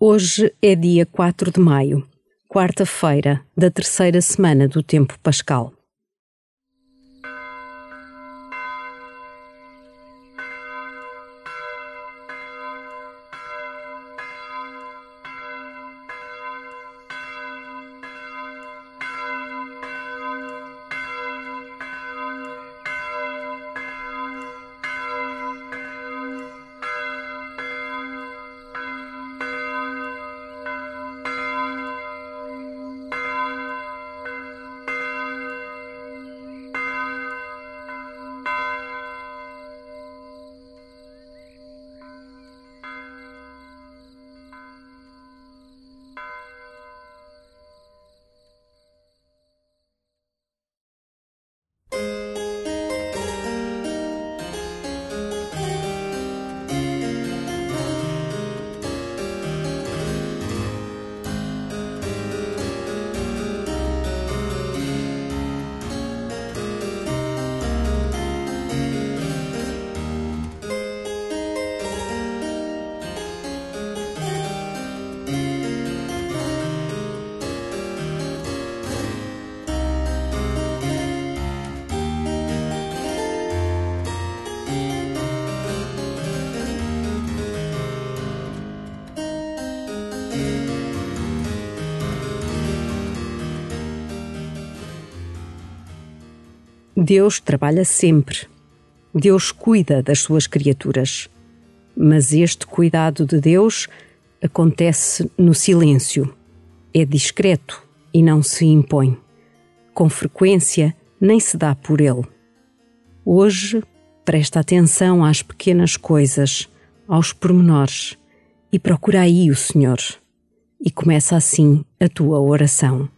Hoje é dia 4 de maio, quarta-feira da terceira semana do tempo pascal. Deus trabalha sempre. Deus cuida das suas criaturas. Mas este cuidado de Deus acontece no silêncio. É discreto e não se impõe. Com frequência, nem se dá por ele. Hoje, presta atenção às pequenas coisas, aos pormenores, e procura aí o Senhor. E começa assim a tua oração.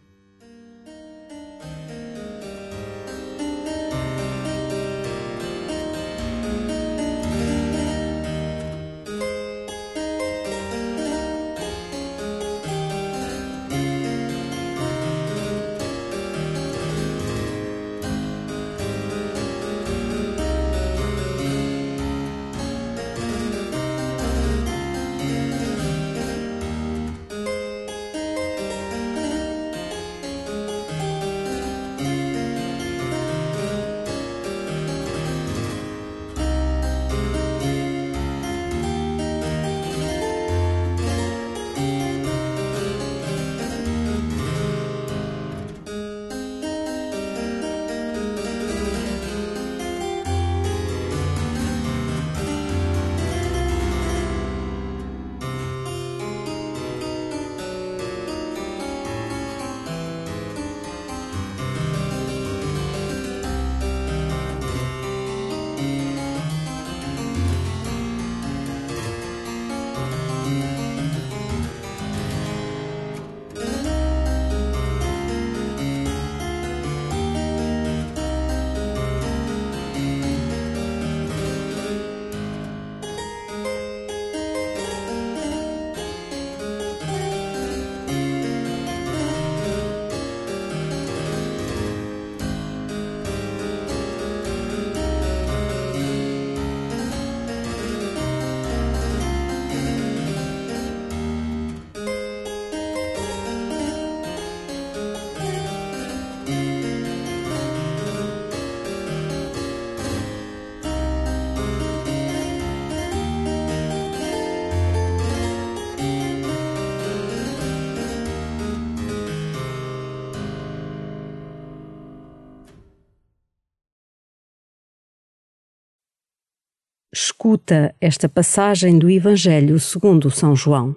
Escuta esta passagem do Evangelho segundo São João.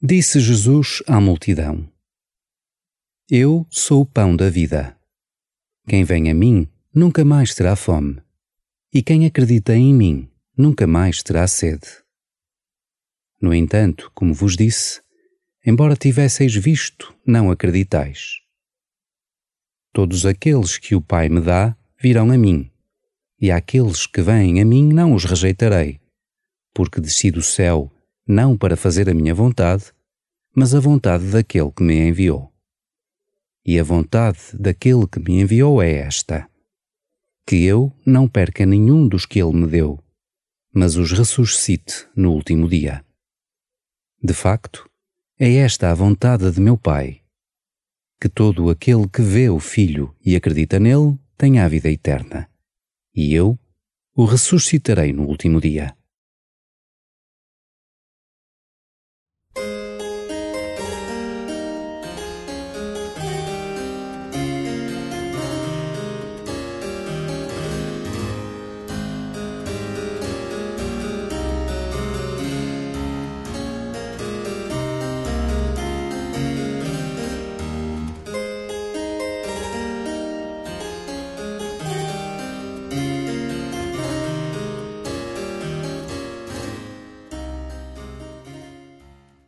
Disse Jesus à multidão: Eu sou o pão da vida. Quem vem a mim nunca mais terá fome, e quem acredita em mim nunca mais terá sede. No entanto, como vos disse, embora tivesseis visto, não acreditais. Todos aqueles que o Pai me dá virão a mim e àqueles que vêm a mim não os rejeitarei, porque desci do céu não para fazer a minha vontade, mas a vontade daquele que me enviou. E a vontade daquele que me enviou é esta: que eu não perca nenhum dos que ele me deu, mas os ressuscite no último dia. De facto, é esta a vontade de meu Pai, que todo aquele que vê o Filho e acredita nele tenha a vida eterna, e eu o ressuscitarei no último dia.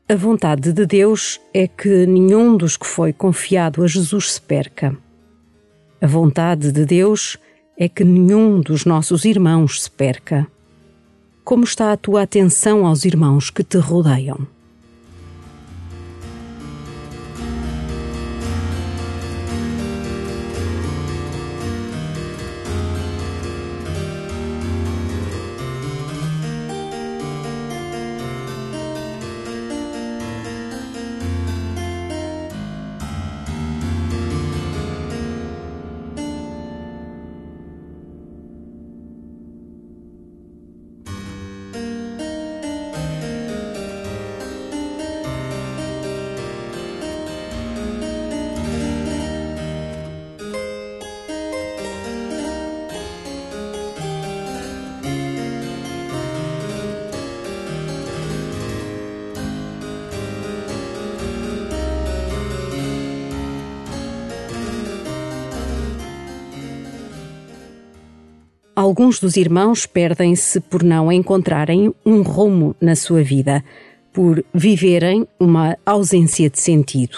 A vontade de Deus é que nenhum dos que foi confiado a Jesus se perca. A vontade de Deus é que nenhum dos nossos irmãos se perca. Como está a tua atenção aos irmãos que te rodeiam? Alguns dos irmãos perdem-se por não encontrarem um rumo na sua vida, por viverem uma ausência de sentido.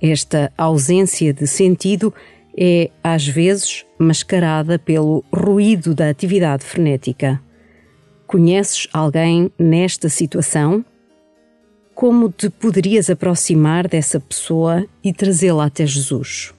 Esta ausência de sentido é, às vezes, mascarada pelo ruído da atividade frenética. Conheces alguém nesta situação? Como te poderias aproximar dessa pessoa e trazê-la até Jesus?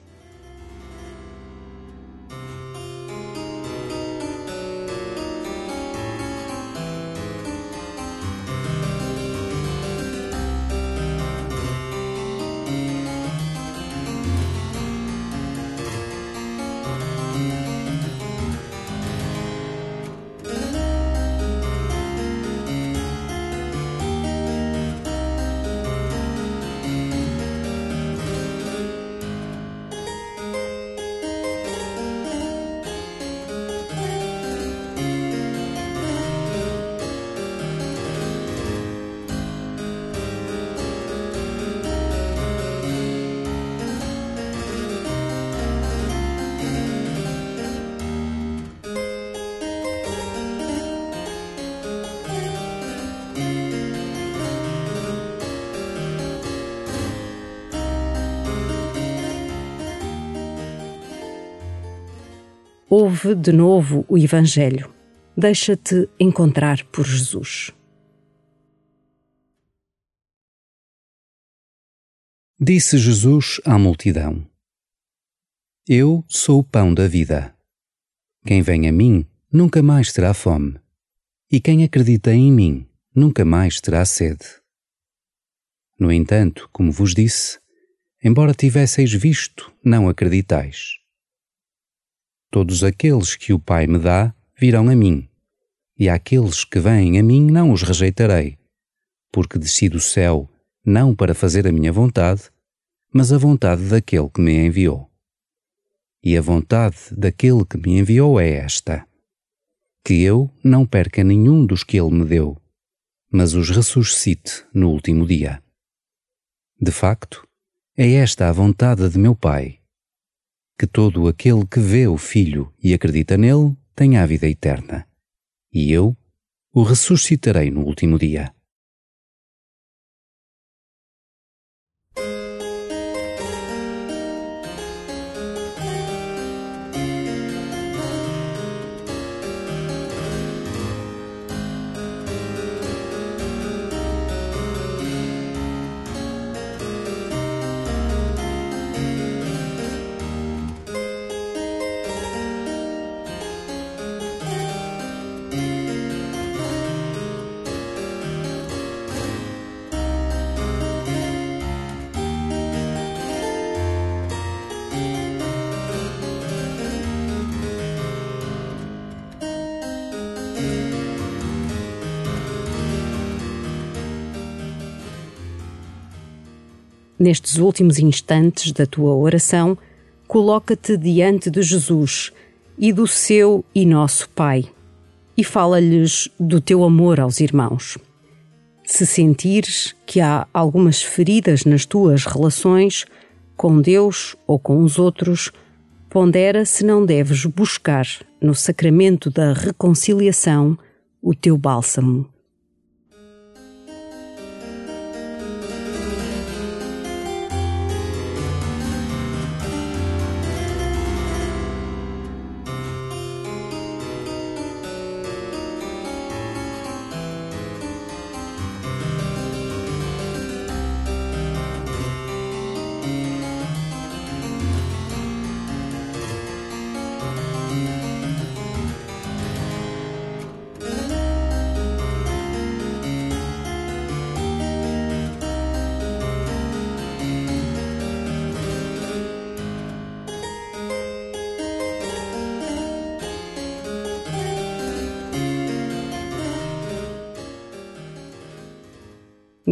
Ouve de novo o Evangelho. Deixa-te encontrar por Jesus. Disse Jesus à multidão: Eu sou o pão da vida. Quem vem a mim nunca mais terá fome, e quem acredita em mim nunca mais terá sede. No entanto, como vos disse, embora tivesseis visto, não acreditais. Todos aqueles que o Pai me dá virão a mim, e aqueles que vêm a mim não os rejeitarei, porque desci do céu não para fazer a minha vontade, mas a vontade daquele que me enviou. E a vontade daquele que me enviou é esta: que eu não perca nenhum dos que ele me deu, mas os ressuscite no último dia. De facto, é esta a vontade de meu Pai que todo aquele que vê o Filho e acredita nele tenha a vida eterna. E eu o ressuscitarei no último dia. Nestes últimos instantes da tua oração, coloca-te diante de Jesus e do seu e nosso Pai e fala-lhes do teu amor aos irmãos. Se sentires que há algumas feridas nas tuas relações com Deus ou com os outros, pondera se não deves buscar no sacramento da reconciliação o teu bálsamo.